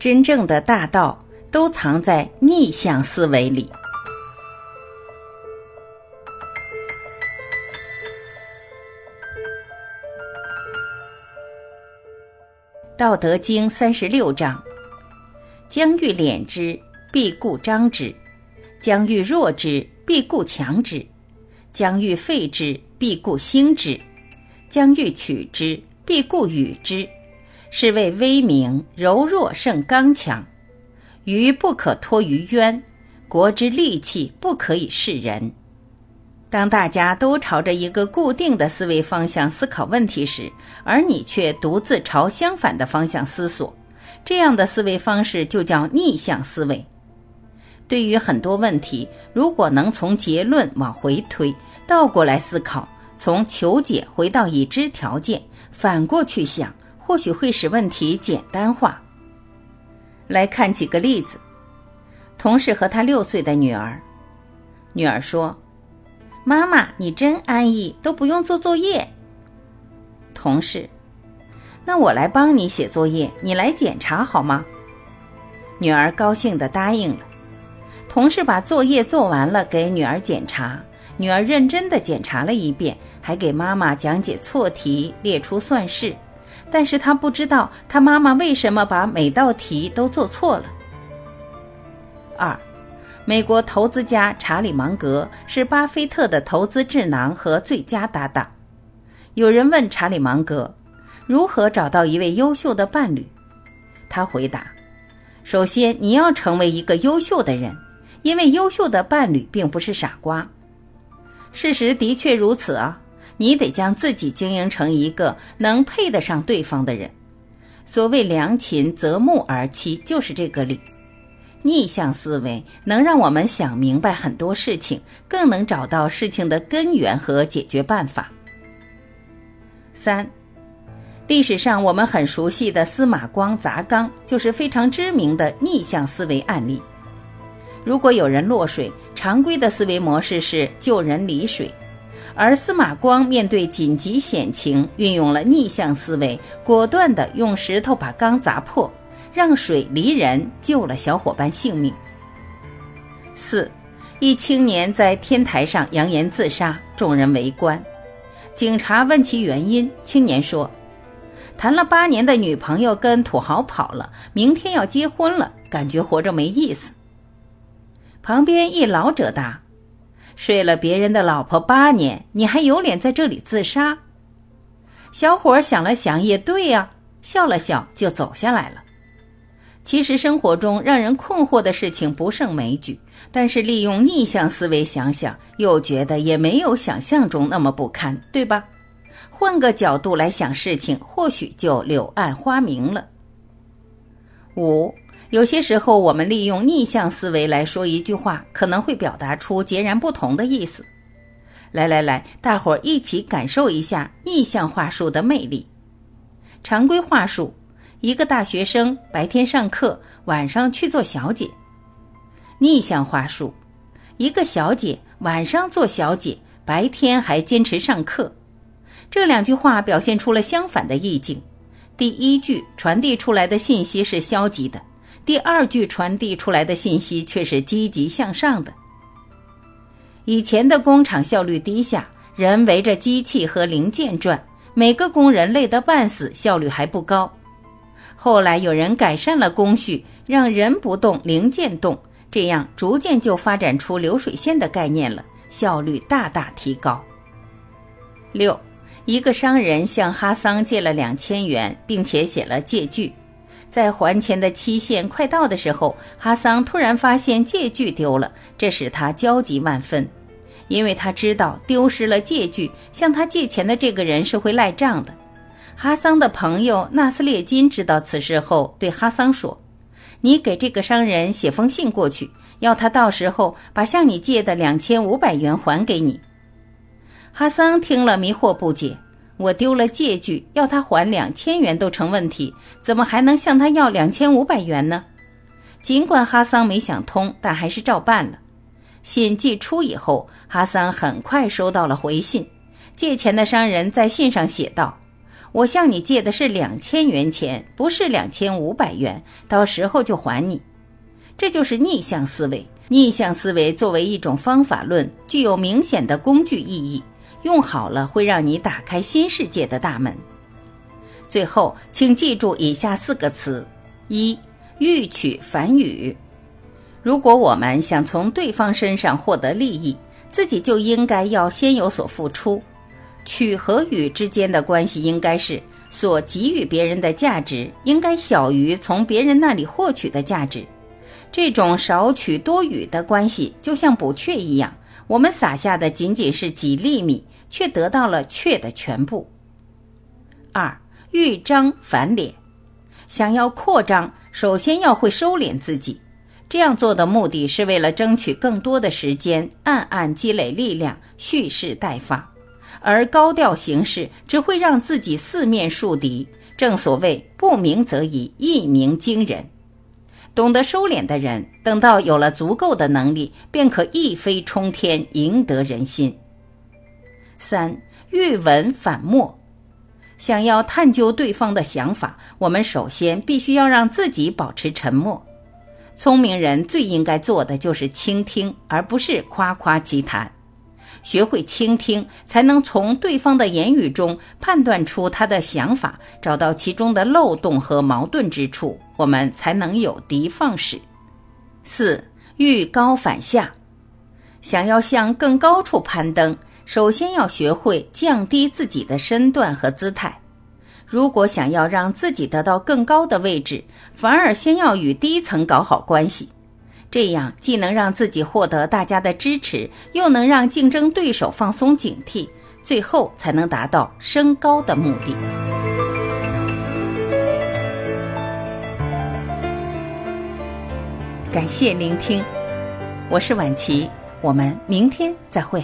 真正的大道都藏在逆向思维里。《道德经》三十六章：将欲敛之，必固张之；将欲弱之，必固强之；将欲废之，必固兴之；将欲取之，必固与之。是谓威名，柔弱胜刚强。愚不可脱于渊，国之利器不可以示人。当大家都朝着一个固定的思维方向思考问题时，而你却独自朝相反的方向思索，这样的思维方式就叫逆向思维。对于很多问题，如果能从结论往回推，倒过来思考，从求解回到已知条件，反过去想，或许会使问题简单化。来看几个例子：同事和他六岁的女儿，女儿说。妈妈，你真安逸，都不用做作业。同事，那我来帮你写作业，你来检查好吗？女儿高兴的答应了。同事把作业做完了，给女儿检查。女儿认真的检查了一遍，还给妈妈讲解错题，列出算式。但是他不知道，他妈妈为什么把每道题都做错了。二。美国投资家查理芒格是巴菲特的投资智囊和最佳搭档。有人问查理芒格，如何找到一位优秀的伴侣？他回答：“首先，你要成为一个优秀的人，因为优秀的伴侣并不是傻瓜。事实的确如此啊！你得将自己经营成一个能配得上对方的人。所谓良禽择木而栖，就是这个理。”逆向思维能让我们想明白很多事情，更能找到事情的根源和解决办法。三，历史上我们很熟悉的司马光砸缸就是非常知名的逆向思维案例。如果有人落水，常规的思维模式是救人离水，而司马光面对紧急险情，运用了逆向思维，果断地用石头把缸砸破。让水离人，救了小伙伴性命。四，一青年在天台上扬言自杀，众人围观。警察问其原因，青年说：“谈了八年的女朋友跟土豪跑了，明天要结婚了，感觉活着没意思。”旁边一老者答：“睡了别人的老婆八年，你还有脸在这里自杀？”小伙想了想，也对呀，笑了笑就走下来了。其实生活中让人困惑的事情不胜枚举，但是利用逆向思维想想，又觉得也没有想象中那么不堪，对吧？换个角度来想事情，或许就柳暗花明了。五，有些时候我们利用逆向思维来说一句话，可能会表达出截然不同的意思。来来来，大伙儿一起感受一下逆向话术的魅力。常规话术。一个大学生白天上课，晚上去做小姐。逆向话术：一个小姐晚上做小姐，白天还坚持上课。这两句话表现出了相反的意境。第一句传递出来的信息是消极的，第二句传递出来的信息却是积极向上的。以前的工厂效率低下，人围着机器和零件转，每个工人累得半死，效率还不高。后来有人改善了工序，让人不动，零件动，这样逐渐就发展出流水线的概念了，效率大大提高。六，一个商人向哈桑借了两千元，并且写了借据，在还钱的期限快到的时候，哈桑突然发现借据丢了，这使他焦急万分，因为他知道丢失了借据，向他借钱的这个人是会赖账的。哈桑的朋友纳斯列金知道此事后，对哈桑说：“你给这个商人写封信过去，要他到时候把向你借的两千五百元还给你。”哈桑听了迷惑不解：“我丢了借据，要他还两千元都成问题，怎么还能向他要两千五百元呢？”尽管哈桑没想通，但还是照办了。信寄出以后，哈桑很快收到了回信。借钱的商人在信上写道。我向你借的是两千元钱，不是两千五百元，到时候就还你。这就是逆向思维。逆向思维作为一种方法论，具有明显的工具意义，用好了会让你打开新世界的大门。最后，请记住以下四个词：一、欲取反语。如果我们想从对方身上获得利益，自己就应该要先有所付出。取和予之间的关系应该是所给予别人的价值应该小于从别人那里获取的价值。这种少取多予的关系就像补雀一样，我们撒下的仅仅是几粒米，却得到了却的全部。二欲张反敛，想要扩张，首先要会收敛自己。这样做的目的是为了争取更多的时间，暗暗积累力量，蓄势待发。而高调行事只会让自己四面树敌。正所谓不鸣则已，一鸣惊人。懂得收敛的人，等到有了足够的能力，便可一飞冲天，赢得人心。三欲文反默，想要探究对方的想法，我们首先必须要让自己保持沉默。聪明人最应该做的就是倾听，而不是夸夸其谈。学会倾听，才能从对方的言语中判断出他的想法，找到其中的漏洞和矛盾之处，我们才能有的放矢。四欲高反下，想要向更高处攀登，首先要学会降低自己的身段和姿态。如果想要让自己得到更高的位置，反而先要与低层搞好关系。这样既能让自己获得大家的支持，又能让竞争对手放松警惕，最后才能达到升高的目的。感谢聆听，我是晚琪，我们明天再会。